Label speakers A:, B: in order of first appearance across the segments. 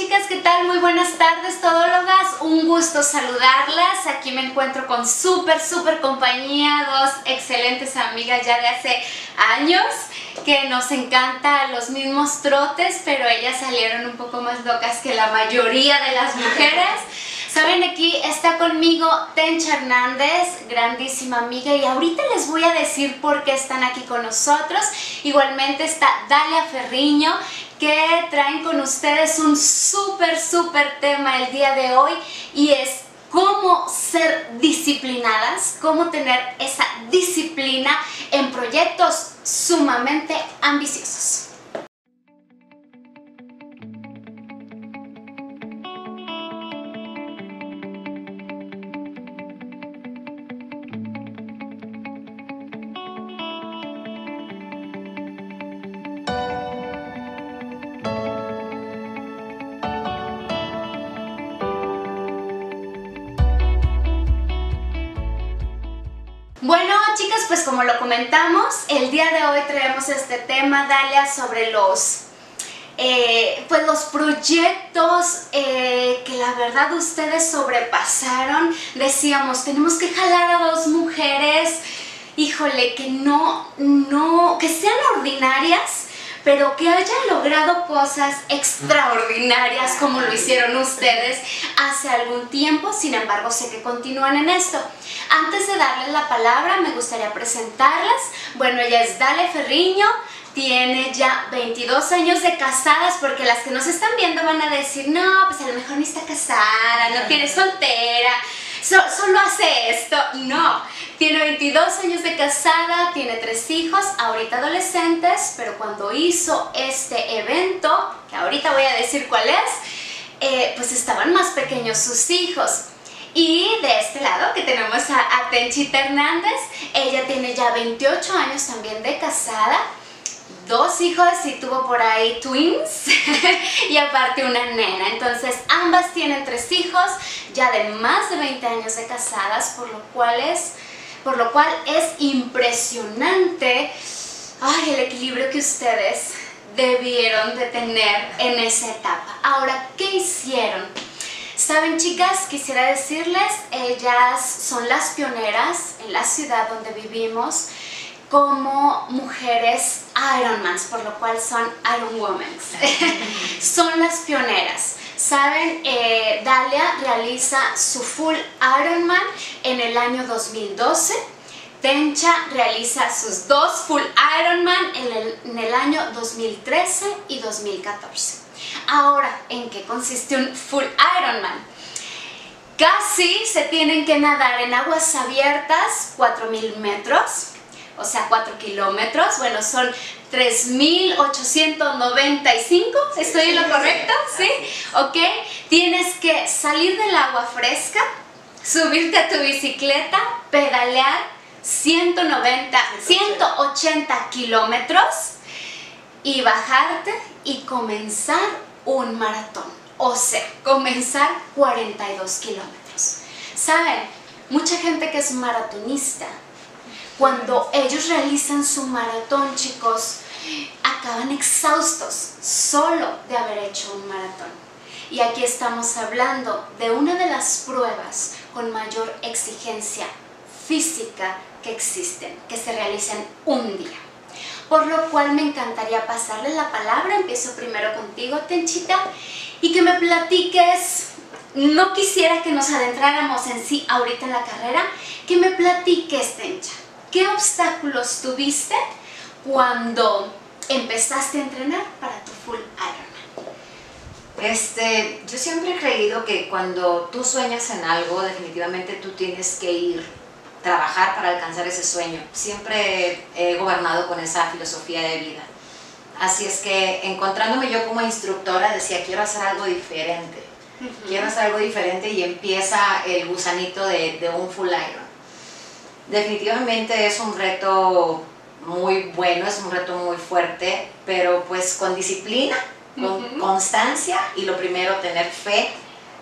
A: chicas, ¿qué tal? Muy buenas tardes, todólogas. Un gusto saludarlas. Aquí me encuentro con súper, súper compañía, dos excelentes amigas ya de hace años que nos encanta los mismos trotes, pero ellas salieron un poco más locas que la mayoría de las mujeres. Saben, aquí está conmigo Tencha Hernández, grandísima amiga, y ahorita les voy a decir por qué están aquí con nosotros. Igualmente está Dalia Ferriño, que traen con ustedes un súper, súper tema el día de hoy, y es cómo ser disciplinadas, cómo tener esa disciplina en proyectos sumamente ambiciosos. Como lo comentamos, el día de hoy traemos este tema, Dalia, sobre los, eh, pues los proyectos eh, que la verdad ustedes sobrepasaron. Decíamos, tenemos que jalar a dos mujeres, híjole, que no, no, que sean ordinarias, pero que hayan logrado cosas extraordinarias como lo hicieron ustedes hace algún tiempo, sin embargo sé que continúan en esto. Antes de darles la palabra me gustaría presentarlas. Bueno, ella es Dale Ferriño, tiene ya 22 años de casadas, porque las que nos están viendo van a decir, no, pues a lo mejor ni está casada, no tiene soltera, solo hace esto. No, tiene 22 años de casada, tiene tres hijos, ahorita adolescentes, pero cuando hizo este evento, que ahorita voy a decir cuál es, eh, pues estaban más pequeños sus hijos. Y de este lado que tenemos a, a Tenchita Hernández, ella tiene ya 28 años también de casada, dos hijos y tuvo por ahí twins y aparte una nena. Entonces ambas tienen tres hijos ya de más de 20 años de casadas, por lo cual es, por lo cual es impresionante ay, el equilibrio que ustedes debieron de tener en esa etapa. Ahora, ¿qué hicieron? Saben chicas, quisiera decirles, ellas son las pioneras en la ciudad donde vivimos como mujeres Ironmans, por lo cual son Iron Women. son las pioneras. Saben, eh, Dalia realiza su full Ironman en el año 2012. Tencha realiza sus dos full Ironman en en el año 2013 y 2014. Ahora, ¿en qué consiste un full Ironman? Casi se tienen que nadar en aguas abiertas 4.000 metros, o sea 4 kilómetros, bueno son 3.895, ¿estoy en lo correcto? ¿Sí? ¿Ok? Tienes que salir del agua fresca, subirte a tu bicicleta, pedalear 190, 180 kilómetros y bajarte y comenzar un maratón. O sea, comenzar 42 kilómetros. ¿Saben? Mucha gente que es maratonista, cuando ellos realizan su maratón, chicos, acaban exhaustos solo de haber hecho un maratón. Y aquí estamos hablando de una de las pruebas con mayor exigencia física que existen, que se realizan un día. Por lo cual me encantaría pasarle la palabra, empiezo primero contigo, Tenchita, y que me platiques, no quisiera que nos adentráramos en sí ahorita en la carrera, que me platiques, Tencha, ¿qué obstáculos tuviste cuando empezaste a entrenar para tu full Ironman?
B: Este, yo siempre he creído que cuando tú sueñas en algo, definitivamente tú tienes que ir trabajar para alcanzar ese sueño. Siempre he gobernado con esa filosofía de vida. Así es que encontrándome yo como instructora decía, quiero hacer algo diferente. Quiero hacer algo diferente y empieza el gusanito de, de un full iron. Definitivamente es un reto muy bueno, es un reto muy fuerte, pero pues con disciplina, con constancia y lo primero, tener fe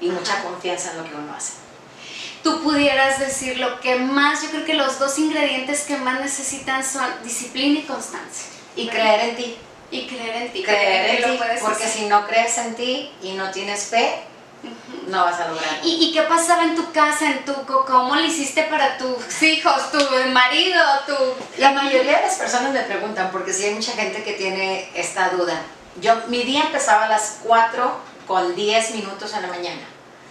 B: y mucha confianza en lo que uno hace.
A: Tú pudieras decir lo que más, yo creo que los dos ingredientes que más necesitan son disciplina y constancia.
B: Y creer en ti.
A: Y creer en ti.
B: Creer en ti, porque
A: hacer.
B: si no crees en ti y no tienes fe, no vas a lograr.
A: ¿Y, y qué pasaba en tu casa, en tu, cómo le hiciste para tus hijos, tu marido, tu...
B: La mayoría de las personas me preguntan, porque sí hay mucha gente que tiene esta duda. Yo, mi día empezaba a las 4 con 10 minutos en la mañana.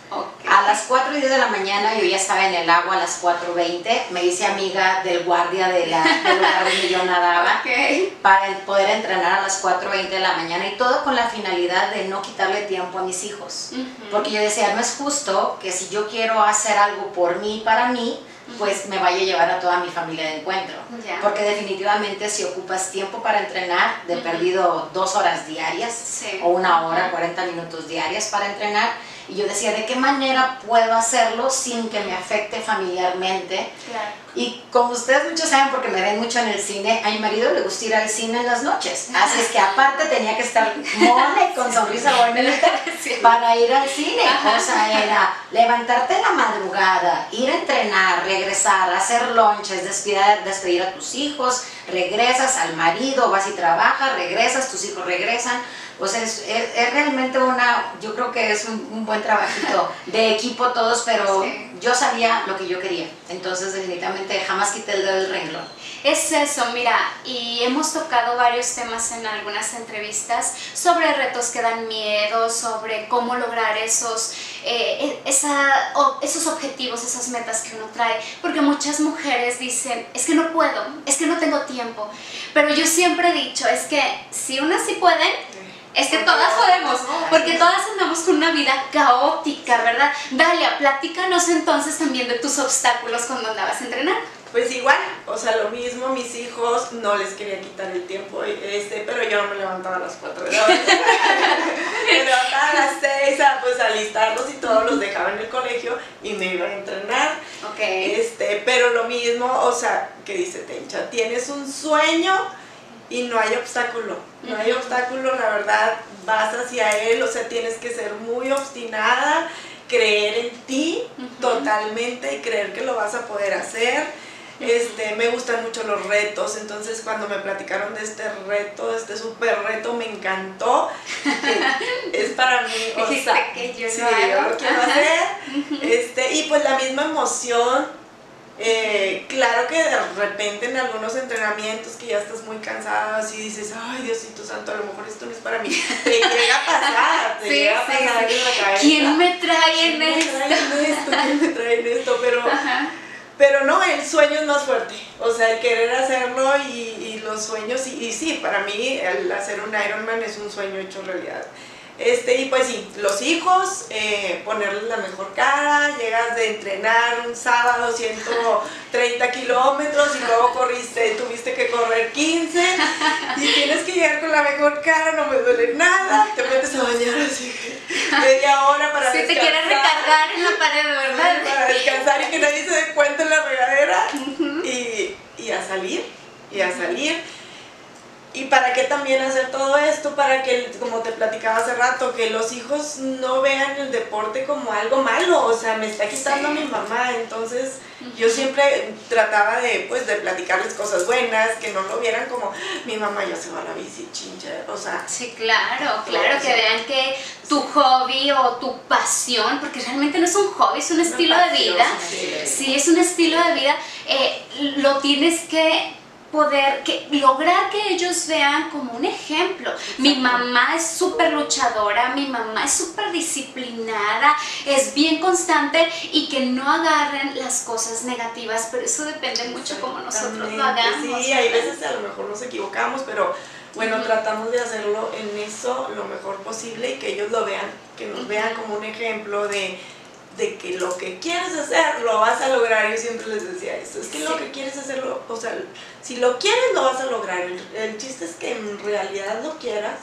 A: Ok.
B: A las 4 y 10 de la mañana yo ya estaba en el agua a las 4.20. Me hice amiga del guardia de la, del lugar donde yo nadaba
A: Ok.
B: para poder entrenar a las 4.20 de la mañana y todo con la finalidad de no quitarle tiempo a mis hijos.
A: Ujú.
B: Porque yo decía, no es justo que si yo quiero hacer algo por mí, para mí, pues me vaya a llevar a toda mi familia de encuentro.
A: Ya.
B: Porque definitivamente si ocupas tiempo para entrenar, de
A: Ujú.
B: perdido dos horas diarias
A: Sí.
B: o una hora, 40 minutos diarias para entrenar, y yo decía, ¿de qué manera puedo hacerlo sin que me afecte familiarmente?
A: Claro.
B: Y como ustedes muchos saben, porque me ven mucho en el cine, a mi marido le gusta ir al cine en las noches. Así es que aparte tenía que estar mona y con sonrisa bonita
A: Sí.
B: para ir al cine.
A: Ajá.
B: O sea, era levantarte en la madrugada, ir a entrenar, regresar, hacer lonches, despedir, despedir a tus hijos, regresas al marido, vas y trabajas, regresas, tus hijos regresan. O sea, es, es- es realmente una, yo creo que es un, un buen trabajito de equipo todos, pero
A: Sí.
B: yo sabía lo que yo quería. Entonces, definitivamente jamás quité el dedo del renglón.
A: Es eso, mira, y hemos tocado varios temas en algunas entrevistas sobre retos que dan miedo, sobre cómo lograr esos, eh, esa- o- esos objetivos, esas metas que uno trae, porque muchas mujeres dicen, es que no puedo, es que no tengo tiempo, pero yo siempre he dicho, es que si unas sí pueden, es que todas podemos, porque todas andamos con una vida caótica, ¿verdad? Dalia, platícanos entonces también de tus obstáculos cuando andabas entrenando.
C: Pues igual, o sea, lo mismo, mis hijos no les quería quitar el tiempo, este, pero yo no me levantaba a las 4 de la mañana. me levantaba a las 6 a pues alistarlos y todos los dejaba en el colegio y me iba a entrenar.
A: Ok.
C: Este, pero lo mismo, o sea, que dice Tencha, tienes un sueño y no hay obstáculo. No hay obstáculo, la verdad, vas hacia él, o sea, tienes que ser muy obstinada, creer en ti totalmente y creer que lo vas a poder hacer. Este, me gustan mucho los retos, entonces cuando me platicaron de este reto, este super reto, me encantó. es para mí, o sea,
A: que yo
C: sí,
A: lo hago.
C: yo lo quiero hacer. Este, y pues la misma emoción. Eh, claro que de repente en algunos entrenamientos que ya estás muy cansada, así dices, ay Diosito Santo, a lo mejor esto no es para mí. Te llega a pasar, te
A: Sí,
C: llega a
A: sí,
C: pasar
A: sí.
C: en la cabeza.
A: ¿Quién me trae en
C: ¿Quién me
A: esto?
C: trae en esto? ¿Quién me trae en esto? Pero,
A: Ajá.
C: pero no, el sueño es más fuerte. O sea, el querer hacerlo y, y los sueños, y, y sí, para mí el hacer un Ironman es un sueño hecho realidad. Este, y pues sí, los hijos, eh, ponerles la mejor cara, llegas de entrenar un sábado 130 kilómetros y luego corriste, tuviste que correr 15 y tienes que llegar con la mejor cara, no me duele nada, te metes a bañar así media hora para
A: Si te quieres recargar en la pared, ¿verdad?
C: Para descansar y que nadie se dé cuenta en la regadera y, y a salir, y a salir. ¿Y para qué también hacer todo esto? Para que, como te platicaba hace rato, que los hijos no vean el deporte como algo malo, o sea, me está quitando
A: Sí.
C: mi mamá, entonces yo siempre trataba de, pues, de platicarles cosas buenas, que no lo vieran como, mi mamá ya se va a la bici, chincha, o sea,
A: Sí, claro, claro, que vean que tu hobby o tu pasión, porque realmente no es un hobby, es un
C: Una
A: estilo de vida.
C: sí.
A: Sí, es un estilo de vida. eh, lo tienes que poder, que lograr que ellos vean como un ejemplo. Mi mamá es súper luchadora, mi mamá es súper disciplinada, es bien constante y que no agarren las cosas negativas, pero eso depende mucho como nosotros lo hagamos.
C: Sí, hay veces a lo mejor nos equivocamos, pero bueno, tratamos de hacerlo en eso lo mejor posible y que ellos lo vean, que nos vean como un ejemplo de, de que lo que quieres hacer lo vas a lograr. Yo siempre les decía esto, es que lo que quieres hacerlo, o sea, si lo quieres lo vas a lograr. El, el chiste es que en realidad lo quieras.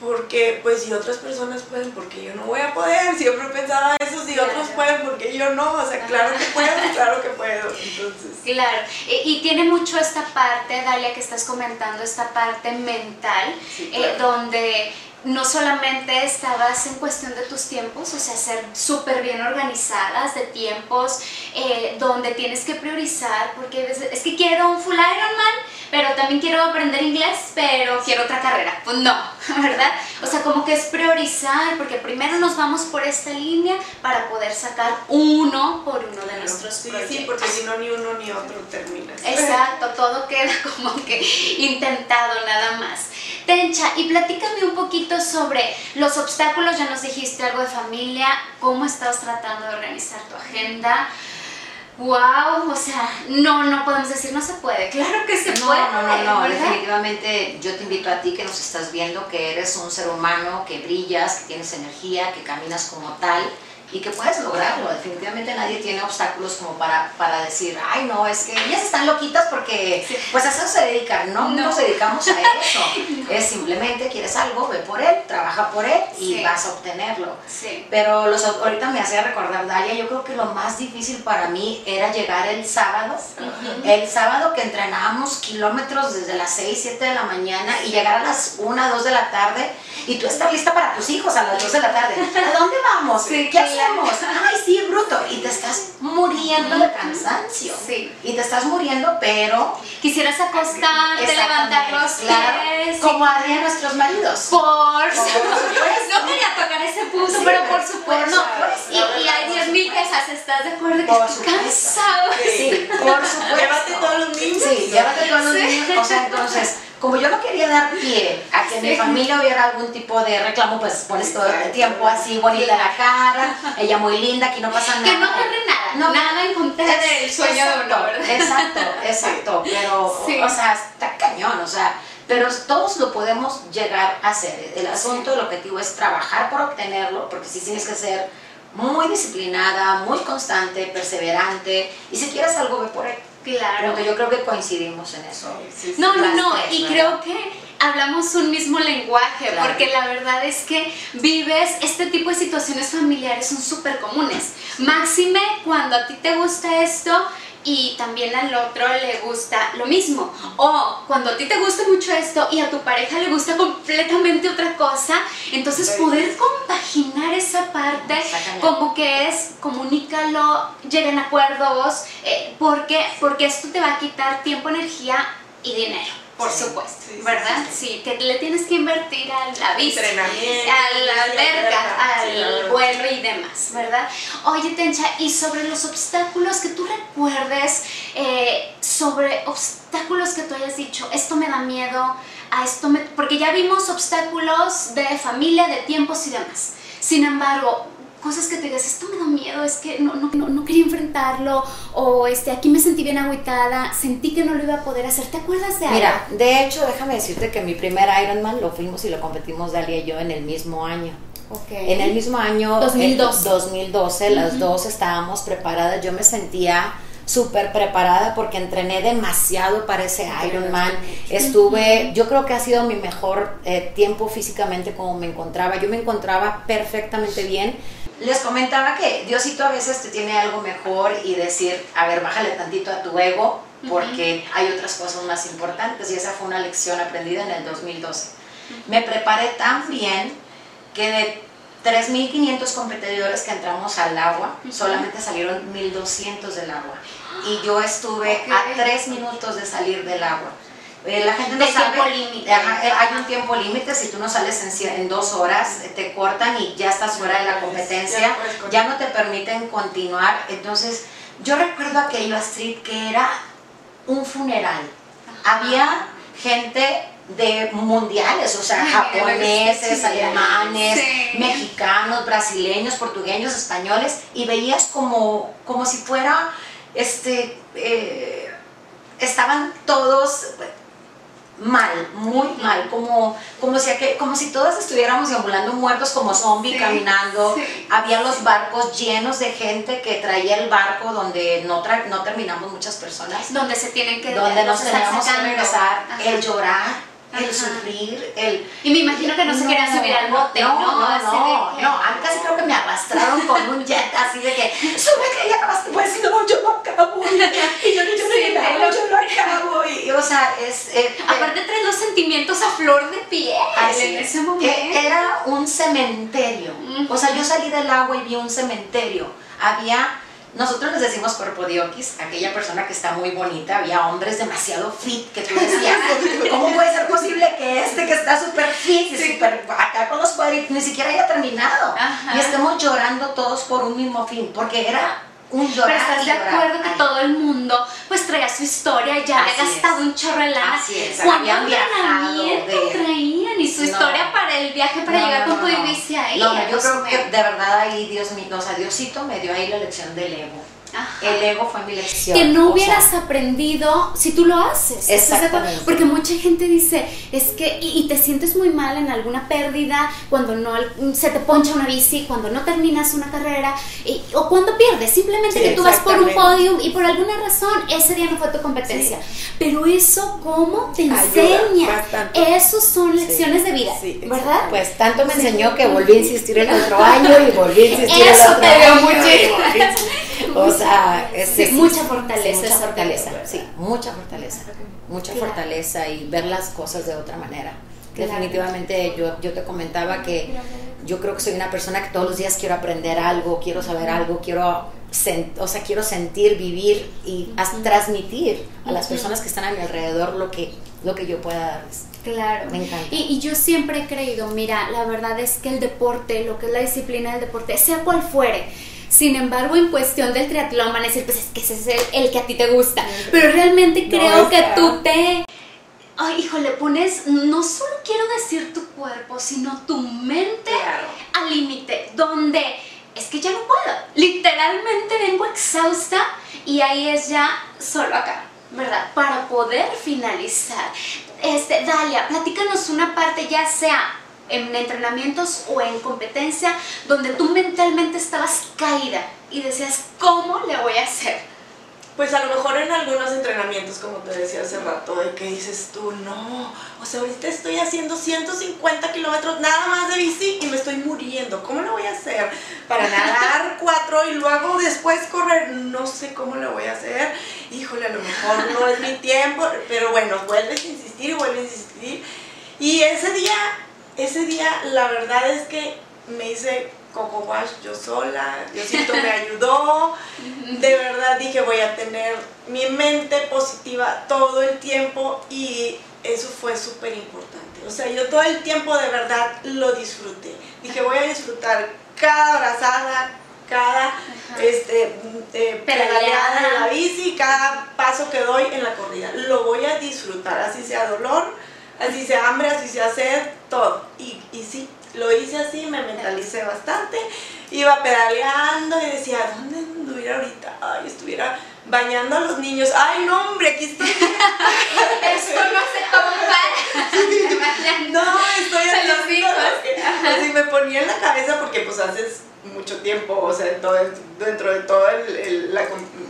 C: Porque, pues, si otras personas pueden, porque yo no voy a poder. Siempre pensaba eso, si otros
A: Claro.
C: pueden, porque yo no. O sea, claro que puedo, claro que puedo. Entonces,
A: Claro, y, y tiene mucho esta parte, Dalia, que estás comentando, esta parte mental,
C: sí,
A: eh, donde no solamente estabas en cuestión de tus tiempos, o sea, ser súper bien organizadas de tiempos, eh, donde tienes que priorizar, porque es que quiero un full Ironman, pero también quiero aprender inglés, pero quiero otra carrera. Pues no, ¿verdad? O sea, como que es priorizar, porque primero nos vamos por esta línea para poder sacar uno por uno de nuestros
C: sí,
A: proyectos.
C: Sí, porque si no, ni uno ni otro termina.
A: Exacto, todo queda como que intentado nada más. Tencha, y platícame un poquito sobre los obstáculos, ya nos dijiste algo de familia, cómo estás tratando de organizar tu agenda. Wow, o sea, no, no podemos decir no se puede. Claro que se
B: no,
A: puede.
B: No, no, no,
A: ¿verdad?
B: definitivamente yo te invito a ti que nos estás viendo, que eres un ser humano, que brillas, que tienes energía, que caminas como tal y que puedes lograrlo. Definitivamente nadie tiene obstáculos como para, para decir, ay no, es que ellas están loquitas porque pues a eso se dedican. No, no, nos dedicamos a eso. Es simplemente quieres algo, ve por él, trabaja por él y
A: Sí.
B: vas a obtenerlo.
A: Sí.
B: Pero los, ahorita me hacía recordar, Dalia, yo creo que lo más difícil para mí era llegar el sábado. El sábado que entrenábamos kilómetros desde las 6, 7 de la mañana y llegar a las 1, 2 de la tarde y tú estar lista para tus hijos a las 2 de la tarde. ¿A dónde vamos?
A: Sí,
B: ¿Qué
A: claro.
B: hacemos? Ay, sí, bruto. Y te estás muriendo de cansancio.
A: Sí.
B: Y te estás muriendo, pero...
A: Quisieras acostarte, levantar los
B: Claro,
A: pies.
B: como harían nuestros maridos.
A: Por
B: supuesto.
A: No quería tocar ese punto,
B: Sí,
A: pero por
B: por
A: supuesto.
B: supuesto.
A: Y, y hay 10 mil quejas, ¿estás de acuerdo? Que
B: Por
A: estoy cansado.
B: Sí, por supuesto.
C: Llévate todos los niños.
B: Sí, llévate todos los niños. O sea, entonces, como yo no quería dar pie a que en mi familia hubiera algún tipo de reclamo, pues pones todo el tiempo así bonita la cara, ella muy linda, aquí no pasa nada.
A: Que no ocurre nada,
B: No,
A: nada en contra del sueño de uno,
B: Exacto,
A: ¿verdad?
B: Exacto, exacto, pero,
A: Sí.
B: o sea, está cañón, o sea, pero todos lo podemos llegar a hacer. El asunto, el objetivo es trabajar por obtenerlo, porque si tienes que ser muy disciplinada, muy constante, perseverante, y si quieres algo, ve por él.
A: Claro.
B: Porque yo creo que coincidimos en eso.
C: Sí, sí.
A: No, no, no, y
B: ¿verdad?
A: creo que hablamos un mismo lenguaje,
B: Claro.
A: porque la verdad es que vives este tipo de situaciones familiares son súper comunes. Máxime cuando a ti te gusta esto y también al otro le gusta lo mismo. O cuando a ti te gusta mucho esto y a tu pareja le gusta completamente otra cosa, entonces poder compaginar esa parte como que es comunícalo, lleguen a acuerdos, eh, porque, porque esto te va a quitar tiempo, energía y dinero, por
B: Sí,
A: supuesto,
C: sí,
A: ¿verdad?
C: sí,
A: Sí, que le tienes que invertir a la bici, a la alberca. Vuelo y demás, ¿verdad? Oye, Tencha, y sobre los obstáculos que tú recuerdes, eh, sobre obstáculos que tú hayas dicho, esto me da miedo, a esto me... Porque ya vimos obstáculos de familia, de tiempos y demás. Sin embargo, cosas que te digas, esto me da miedo, es que no, no, no, no quería enfrentarlo, o este, aquí me sentí bien agüitada, sentí que no lo iba a poder hacer. ¿Te acuerdas de algo?
B: Mira, de hecho, déjame decirte que mi primer Ironman lo fuimos y lo competimos Dalia y yo en el mismo año.
A: Ok.
B: En el mismo año,
A: 2012.
B: eh, 2012, las dos estábamos preparadas. Yo me sentía súper preparada porque entrené demasiado para ese Ironman. Estuve, yo creo que ha sido mi mejor eh, tiempo físicamente como me encontraba. Yo me encontraba perfectamente bien. Les comentaba que Diosito a veces te tiene algo mejor y decir, a ver, bájale tantito a tu ego porque hay otras cosas más importantes y esa fue una lección aprendida en el 2012. Me preparé tan bien que de 3.500 competidores que entramos al agua, solamente salieron 1.200 del agua. Y yo estuve
A: Ok.
B: a 3 minutos de salir del agua. Eh, la gente no
A: De
B: sabe,
A: tiempo límite.
B: Eh, hay un tiempo límite, si tú no sales en, en dos horas, eh, te cortan y ya estás fuera de la competencia, ya no te permiten continuar. Entonces, yo recuerdo aquello, Astrid, que era un funeral. Había gente de mundiales, o sea,
A: Ay,
B: japoneses,
A: sí.
B: alemanes,
A: Sí.
B: mexicanos, brasileños, portugueses, españoles, y veías como, como si fuera, este, eh, estaban todos mal, muy mal, como, como, si, como si todos estuviéramos deambulando muertos como zombies
A: Sí,
B: caminando.
A: sí,
B: Había los barcos llenos de gente que traía el barco donde no, tra- no terminamos muchas personas
A: donde se tienen que
B: donde nos teníamos que regresar,
A: Ajá.
B: el llorar, el sufrir, el...
A: Y me imagino que no se querían subir al bote, ¿no?
B: No, no,
A: que-
B: a mí casi creo que me arrastraron con un jet así de que, súbete, ya acabaste, pues no, yo no acabo, y yo, yo, yo,
A: Sí,
B: no,
A: lo-
B: yo no acabo, y o sea, es... eh,
A: Aparte traes los sentimientos a flor de piel
B: Así
A: en
B: es.
A: ese momento.
B: E- Era un cementerio. O sea, yo salí del agua y vi un cementerio. Había, nosotros les decimos corpodioquis, aquella persona que está muy bonita. Había hombres demasiado fit que tú decías, ¿cómo puede ser posible que este que está súper fit y acá con los cuadritos ni siquiera haya terminado?
A: Ajá.
B: Y estemos llorando todos por un mismo fin, porque era un llorar.
A: Pero estás de acuerdo que
B: Ay.
A: todo el mundo pues traía su historia, ya había
B: es.
A: gastado un chorro de lana.
B: Así es,
A: ¿Cuánto
B: habían viajado
A: entrenamiento
B: de-
A: traían? Y su
B: No.
A: historia para el viaje para
B: No,
A: llegar con tu
B: no,
A: ahí.
B: No, yo creo que de verdad ahí Dios mío, o sea, Diosito me dio ahí la lección del ego.
A: Ajá.
B: El ego fue mi lección.
A: que no
B: o
A: hubieras
B: sea,
A: aprendido si tú lo haces.
B: Exactamente.
A: Porque mucha gente dice, es que, y, y te sientes muy mal en alguna pérdida, cuando no se te poncha una bici, cuando no terminas una carrera, y- o cuando pierdes, simplemente
C: Sí,
A: que tú vas por un podium y por alguna razón ese día no fue tu competencia. Pero eso, ¿cómo te
C: Ayuda
A: enseña?
C: bastante.
A: Esos son lecciones de vida,
C: Sí,
A: ¿verdad?
B: Pues tanto me enseñó que volví a insistir el otro año y volví a insistir el
A: Eso
B: otro
A: te dio
B: año.
A: muchísimo.
B: O sea, es,
A: Sí,
B: es-
A: mucha fortaleza
B: Mucha fortaleza, sí, mucha fortaleza. Mucha
A: Claro.
B: fortaleza y ver las cosas de otra manera.
A: Claro.
B: Definitivamente yo, yo te comentaba que yo creo que soy una persona que todos los días quiero aprender algo, quiero saber algo, quiero, o sea, quiero sentir, vivir y transmitir a las personas que están a mi alrededor lo que, lo que yo pueda darles.
A: Claro.
B: Me encanta.
A: Y, y yo siempre he creído, mira, la verdad es que el deporte, lo que es la disciplina del deporte, sea cual fuere, sin embargo, en cuestión del triatlón van a decir, pues es que ese es el, el que a ti te gusta. Pero realmente
C: No,
A: creo que tú te... Ay, híjole, pones, no solo quiero decir tu cuerpo, sino tu mente
C: Claro.
A: al límite, donde es que ya no puedo. Literalmente vengo exhausta y ahí es ya solo acá, ¿verdad? Para poder finalizar. Este, Dalia, platícanos una parte, ya sea en entrenamientos o en competencia, donde tú mentalmente estabas caída y decías, ¿cómo le voy a hacer?
C: Pues a lo mejor en algunos entrenamientos, como te decía hace rato, de que dices tú, no, o sea, ahorita estoy haciendo 150 kilómetros nada más de bici y me estoy muriendo. ¿Cómo lo voy a hacer? Para nadar cuatro y luego después correr, no sé cómo lo voy a hacer. Híjole, a lo mejor no es mi tiempo, pero bueno, vuelves a insistir y vuelves a insistir. Y ese día, ese día, la verdad es que me hice coco wash yo sola, Diosito me ayudó, de verdad dije voy a tener mi mente positiva todo el tiempo y eso fue súper importante. O sea, yo todo el tiempo de verdad lo disfruté. Dije voy a disfrutar cada abrazada, cada este, eh,
A: Pedaleada.
C: pedaleada en la bici, cada paso que doy en la corrida. Lo voy a disfrutar, así sea dolor, así sea hambre, así sea sed, todo. Y, y sí, lo hice así, me mentalicé bastante, iba pedaleando y decía, ¿dónde anduviera ahorita? Ay, estuviera bañando a los niños. Ay, no, hombre, aquí estoy.
A: Esto no se compara.
C: No, estoy haciendo Así me ponía en la cabeza porque pues haces mucho tiempo, o sea, todo el- dentro de toda la,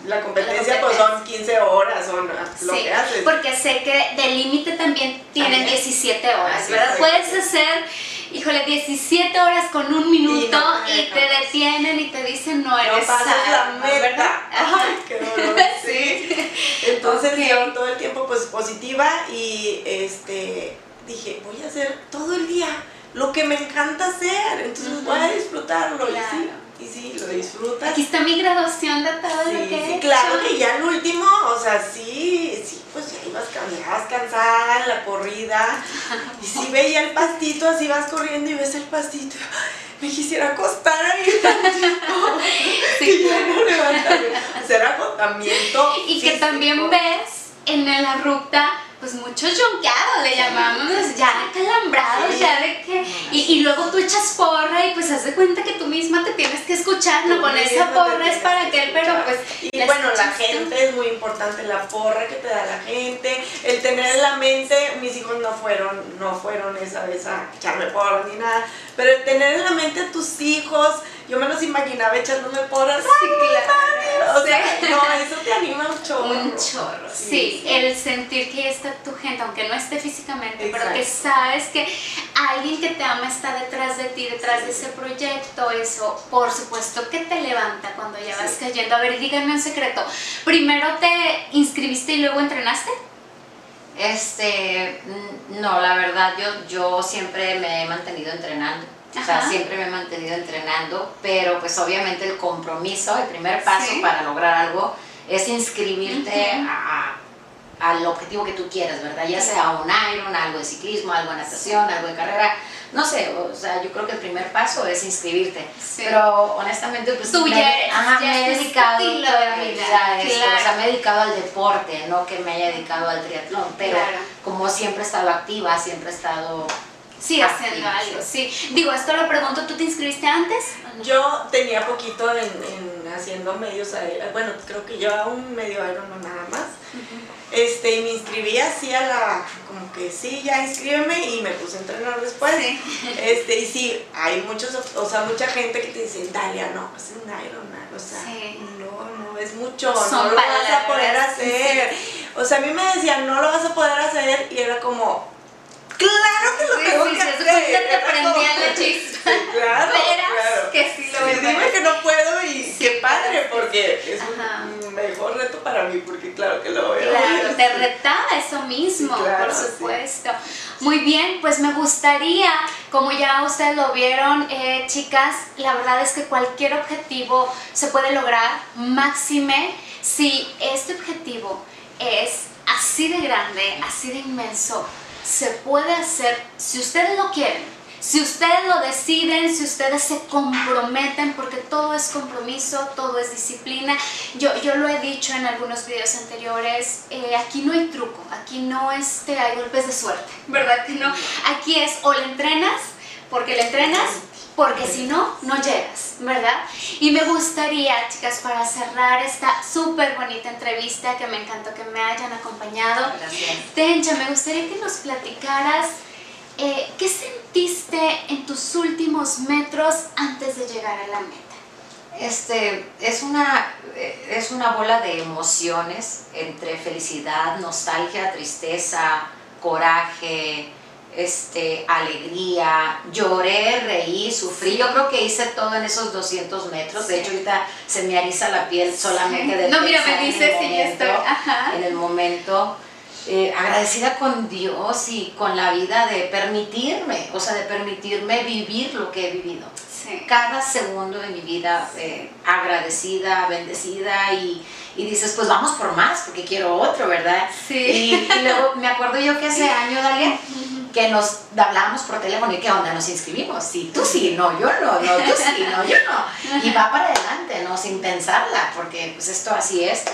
C: la competencia pues son 15 horas, son lo
A: Sí,
C: que haces.
A: porque sé que de límite también tienen
C: También.
A: 17 horas,
C: Así
A: ¿verdad?
C: es.
A: Puedes hacer, híjole, 17 horas con un minuto
C: no
A: y te detienen y te dicen no
C: no
A: eres
C: pasas la
A: salva", ¿verdad?
C: meta.
A: Ajá.
C: Ay, qué dolor. Sí. Entonces
A: Ok.
C: yo todo el tiempo pues positiva y este dije, voy a hacer todo el día lo que me encanta hacer, entonces voy a disfrutarlo
A: Claro.
C: sí, y sí, lo disfrutas.
A: Aquí está mi graduación de todo lo
C: Sí,
A: que he
C: sí,
A: hecho.
C: claro que ya el último, o sea, sí, sí, pues ya ibas, can- ibas cansada en la corrida y sí veía el pastito, así vas corriendo y ves el pastito, me quisiera acostar ahí tantito,
A: Sí,
C: y ya no levantarme, hacer agotamiento
A: Y que también ves en la ruta, pues muchos yonqueados le llamamos, ya calambrados,
C: Sí.
A: ya de que. Y, y luego tú echas porra y pues haz de cuenta que tú misma te tienes que escuchar, no con esa porra es para
C: que
A: aquel, pero pues.
C: Y
A: la
C: bueno, la
A: tú.
C: gente es muy importante, la porra que te da la gente, el tener en la mente, mis hijos no fueron, no fueron esa vez a echarme porra ni nada, pero el tener en la mente a tus hijos, yo me los imaginaba echándome porras,
A: Sí, claro.
C: o sea, no, eso te anima un chorro.
A: Un chorro, sí, el sentir que está tu gente, aunque no esté físicamente, pero que sabes que alguien que te ama está detrás de ti, detrás de ese proyecto, eso por supuesto que te levanta cuando ya vas cayendo. A ver, díganme un secreto, ¿primero te inscribiste y luego entrenaste?
B: Este, no, la verdad, yo, yo siempre me he mantenido entrenando. O sea,
A: Ajá.
B: siempre me he mantenido entrenando, pero pues obviamente el compromiso, el primer paso
A: Sí.
B: para lograr algo es inscribirte
A: Ujú.
B: a- a- al objetivo que tú quieras, ¿verdad? Ya sea un Iron, algo de ciclismo, algo de natación, algo de carrera, no sé, o sea, yo creo que el primer paso es inscribirte.
A: Sí.
B: Pero honestamente, pues
A: Tú
B: me,
A: ya eres-
B: ajá,
A: ya
B: me he dedicado
A: de vida,
B: vida a esto,
A: claro.
B: o sea, me he dedicado al deporte, no que me haya dedicado al triatlón, pero
A: Claro.
B: como siempre he estado activa, siempre he estado...
A: Sí, haciendo
B: activa,
A: algo, sí. Digo, esto lo pregunto, ¿tú te inscribiste antes?
C: Yo tenía poquito en, en haciendo medios, bueno, creo que llevaba un medio Ironman nada más. Este, y me inscribí así a la, como que sí, ya inscríbeme y me puse a entrenar después.
A: Sí.
C: Este, y sí, hay muchos, o sea, mucha gente que te dice, Dalia, no, es un Ironman, o sea,
A: Sí.
C: no, no, es mucho,
A: Son
C: no lo vas a poder
A: sí,
C: hacer. O sea, a mí me decían, no lo vas a poder hacer, y era como, claro que lo tengo
A: sí,
C: que
A: sí,
C: hacer.
A: te prendía la chispa.
C: Claro,
A: Verás
C: claro.
A: que sí lo voy
C: dime que no puedo y qué padre, porque es
A: Ajá.
C: un mejor reto para mí, porque claro que lo voy a
A: Claro, te retaba eso mismo,
C: claro,
A: por supuesto. Muy bien, pues me gustaría, como ya ustedes lo vieron, eh, chicas, la verdad es que cualquier objetivo se puede lograr, máxime, si este objetivo es así de grande, así de inmenso, se puede hacer si ustedes lo quieren. Si ustedes lo deciden, si ustedes se comprometen, porque todo es compromiso, todo es disciplina. Yo, yo lo he dicho en algunos videos anteriores, eh, aquí no hay truco, aquí no este, hay golpes de suerte, ¿verdad que no? Aquí es o le entrenas, porque le entrenas, porque si no, no llegas, ¿verdad? Y me gustaría, chicas, para cerrar esta súper bonita entrevista, que me encantó que me hayan acompañado,
B: Gracias.
A: Tencha, me gustaría que nos platicaras eh, qué sentiste en tus últimos metros antes de llegar a la meta.
B: Este, es una, eh, es una bola de emociones entre felicidad, nostalgia, tristeza, coraje, este, alegría, lloré, reí, sufrí. Yo creo que hice todo en esos 200 metros. De
A: Sí.
B: hecho, ahorita se me eriza la piel solamente de
A: No, mira, me dices ya estoy. Ajá.
B: En el momento. eh, agradecida con Dios y con la vida de permitirme, o sea, de permitirme vivir lo que he vivido
A: Sí.
B: cada segundo de mi vida eh, agradecida, bendecida y, y dices, pues vamos por más, porque quiero otro, ¿verdad?
A: Sí.
B: Y, y luego me acuerdo yo que ese año, Dalia, que nos hablábamos por teléfono y qué onda, nos inscribimos. Sí, tú sí, no, yo no, no, tú sí, no, yo no. Y va para adelante, ¿no? Sin pensarla, porque pues esto así es.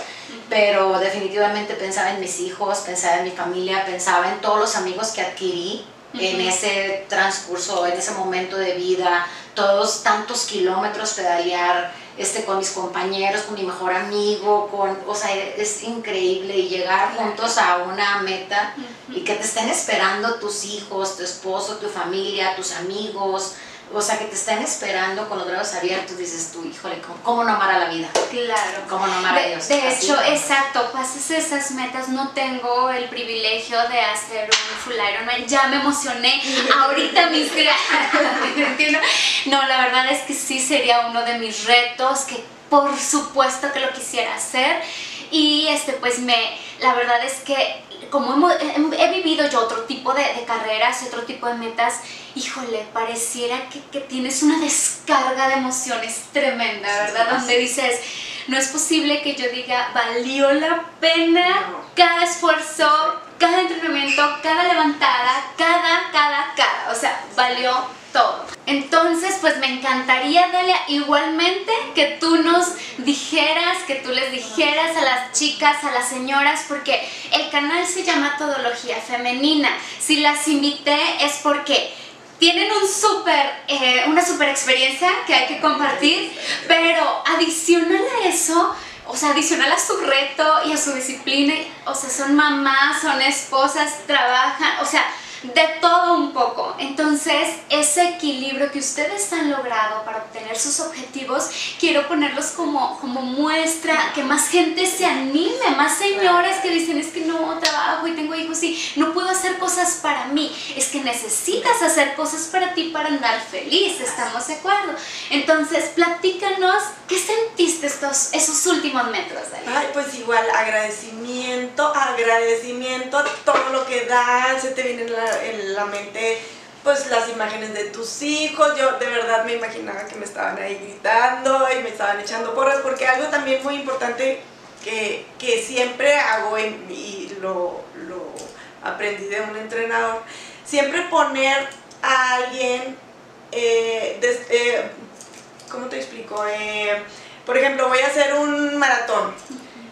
B: Pero definitivamente pensaba en mis hijos, pensaba en mi familia, pensaba en todos los amigos que adquirí en ese transcurso, en ese momento de vida, todos tantos kilómetros pedalear este, con mis compañeros, con mi mejor amigo, con, o sea, es increíble y llegar juntos a una meta y que te estén esperando tus hijos, tu esposo, tu familia, tus amigos, o sea, que te estén esperando con los brazos abiertos, dices tú, híjole, ¿cómo, cómo no amar a la vida?
A: Claro.
B: ¿Cómo no amar a Dios?
A: de hecho,
B: ¿no?
A: exacto, pasas esas metas, no tengo el privilegio de hacer un full Ironman, ya me emocioné, ahorita mis No, la verdad es que sí sería uno de mis retos, que por supuesto que lo quisiera hacer, y este, pues me, la verdad es que como hemos- he, he vivido yo otro tipo de, de carreras y otro tipo de metas, híjole, pareciera que, que tienes una descarga de emociones tremenda, ¿verdad? Donde dices, no es posible que yo diga, valió la pena
C: No.
A: cada esfuerzo, cada entrenamiento, cada levantada, cada, cada, cada, o sea, valió todo. Entonces, pues me encantaría, Dalia, igualmente que tú nos dijeras, que tú les dijeras a las chicas, a las señoras, porque el canal se llama Todología Femenina. Si las invité es porque tienen un súper, eh, una super experiencia que hay que compartir, pero adicional a eso, o sea, adicional a su reto y a su disciplina, o sea, son mamás, son esposas, trabajan, o sea, de todo un poco. Entonces, ese equilibrio que ustedes han logrado para obtener sus objetivos, quiero ponerlos como, como muestra, que más gente se anime, más señores que dicen, es que no trabajo y tengo hijos y no puedo hacer cosas para mí. Es que necesitas hacer cosas para ti para andar feliz, ¿estamos de acuerdo? Entonces, platícanos, ¿qué sentiste estos, esos últimos metros?
C: Ay, pues igual, agradecimiento, agradecimiento todo lo que dan, se te viene en la, en la mente pues las imágenes de tus hijos, yo de verdad me imaginaba que me estaban ahí gritando y me estaban echando porras, porque algo también muy importante que, que siempre hago y lo, lo aprendí de un entrenador, siempre poner a alguien, eh, eh, ¿cómo te explico? Eh, por ejemplo, voy a hacer un maratón,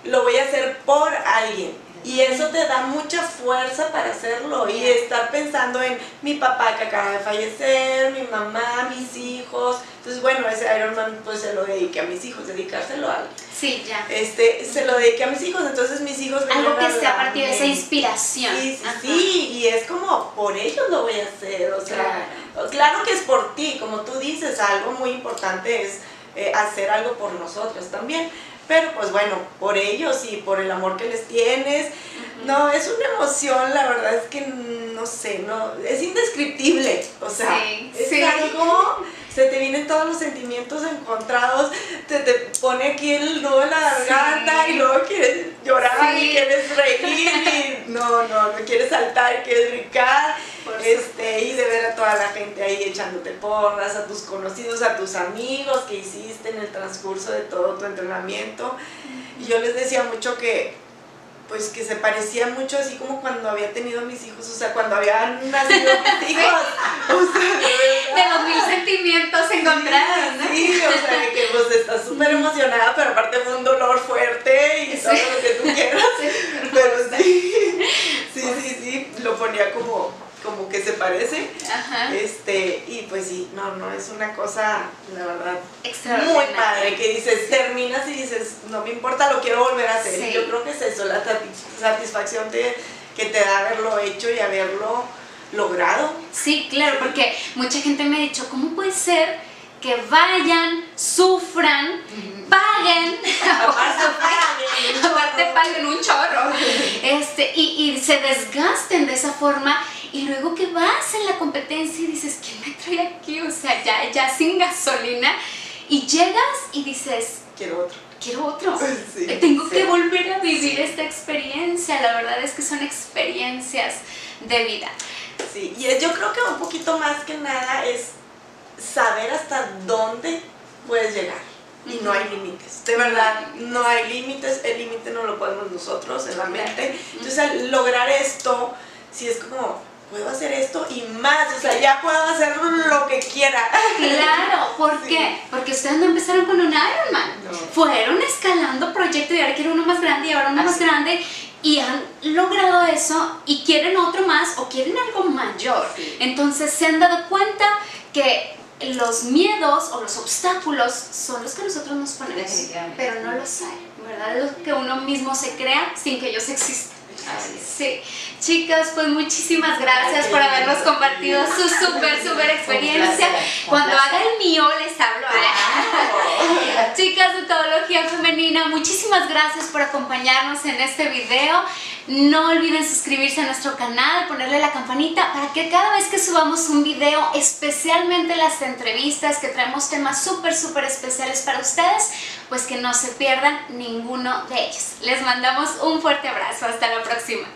C: lo voy a hacer por alguien y eso te da mucha fuerza para hacerlo y estar pensando en mi papá que acaba de fallecer, mi mamá, mis hijos. Entonces, bueno, ese Ironman pues se lo dediqué a mis hijos, dedicárselo a alguien.
A: Sí, ya.
C: Este, se lo dediqué a mis hijos, entonces mis hijos...
A: Algo que esté a partir de esa inspiración.
C: Sí, sí, y es como, por ellos lo voy a hacer, o sea, claro, que es por ti, como tú dices, algo muy importante es eh, hacer algo por nosotros también pero pues bueno, por ellos y por el amor que les tienes. No, es una emoción, la verdad es que no sé, no, es indescriptible, o sea, es algo, se te vienen todos los sentimientos encontrados, te, te pone aquí el nudo en la garganta y luego quieres llorar y quieres reír y no, no, no quieres saltar, quieres brincar este, y de ver a toda la gente ahí echándote porras, a tus conocidos, a tus amigos que hiciste en el transcurso de todo tu entrenamiento. Y yo les decía mucho que, pues que se parecía mucho así como cuando había tenido mis hijos, o sea, cuando habían nacido mis hijos. O
A: sea, de, los mil sentimientos encontrados, ¿no?
C: Sí, o sea, de que pues estás súper emocionada, pero aparte fue un dolor fuerte y todo lo que tú quieras. pero sí, sí, sí, sí, lo ponía como como que se parece. Este, y pues sí, no, no, es una cosa, la verdad, muy padre, que dices, terminas y dices, no me importa, lo quiero volver a hacer. Y yo creo que es eso, la satisfacción de, que te da haberlo hecho y haberlo logrado.
A: Sí, claro, porque mucha gente me ha dicho, ¿cómo puede ser que vayan, sufran, paguen, aparte paguen un chorro, este, y, y se desgasten de esa forma y luego que vas en la competencia y dices, ¿quién me trae aquí? O sea, ya, ya sin gasolina. Y llegas y dices,
C: quiero otro.
A: Quiero otro. Tengo que volver a vivir esta experiencia. La verdad es que son experiencias de vida.
C: Sí, y yo creo que un poquito más que nada es saber hasta dónde puedes llegar. Y no hay límites. De verdad, no hay límites. El límite no lo podemos nosotros en la mente. Entonces, al lograr esto, si es como, puedo hacer esto y más, o sea, ya puedo hacer lo que quiera.
A: Claro, ¿por qué? Porque ustedes no empezaron con un Ironman, fueron escalando proyectos y ahora quieren uno más grande y ahora uno más grande y han logrado eso y quieren otro más o quieren algo mayor. Entonces se han dado cuenta que los miedos o los obstáculos son los que nosotros nos ponemos, pero no los hay, ¿verdad? Es lo que uno mismo se crea sin que ellos existan. Sí, chicas, pues muchísimas gracias por habernos compartido su súper, súper experiencia. Cuando haga el mío les hablo. ¿eh? Chicas de Todología Femenina, muchísimas gracias por acompañarnos en este video. No olviden suscribirse a nuestro canal, ponerle la campanita para que cada vez que subamos un video, especialmente las entrevistas que traemos temas súper, súper especiales para ustedes, pues que no se pierdan ninguno de ellos. Les mandamos un fuerte abrazo. Hasta la próxima.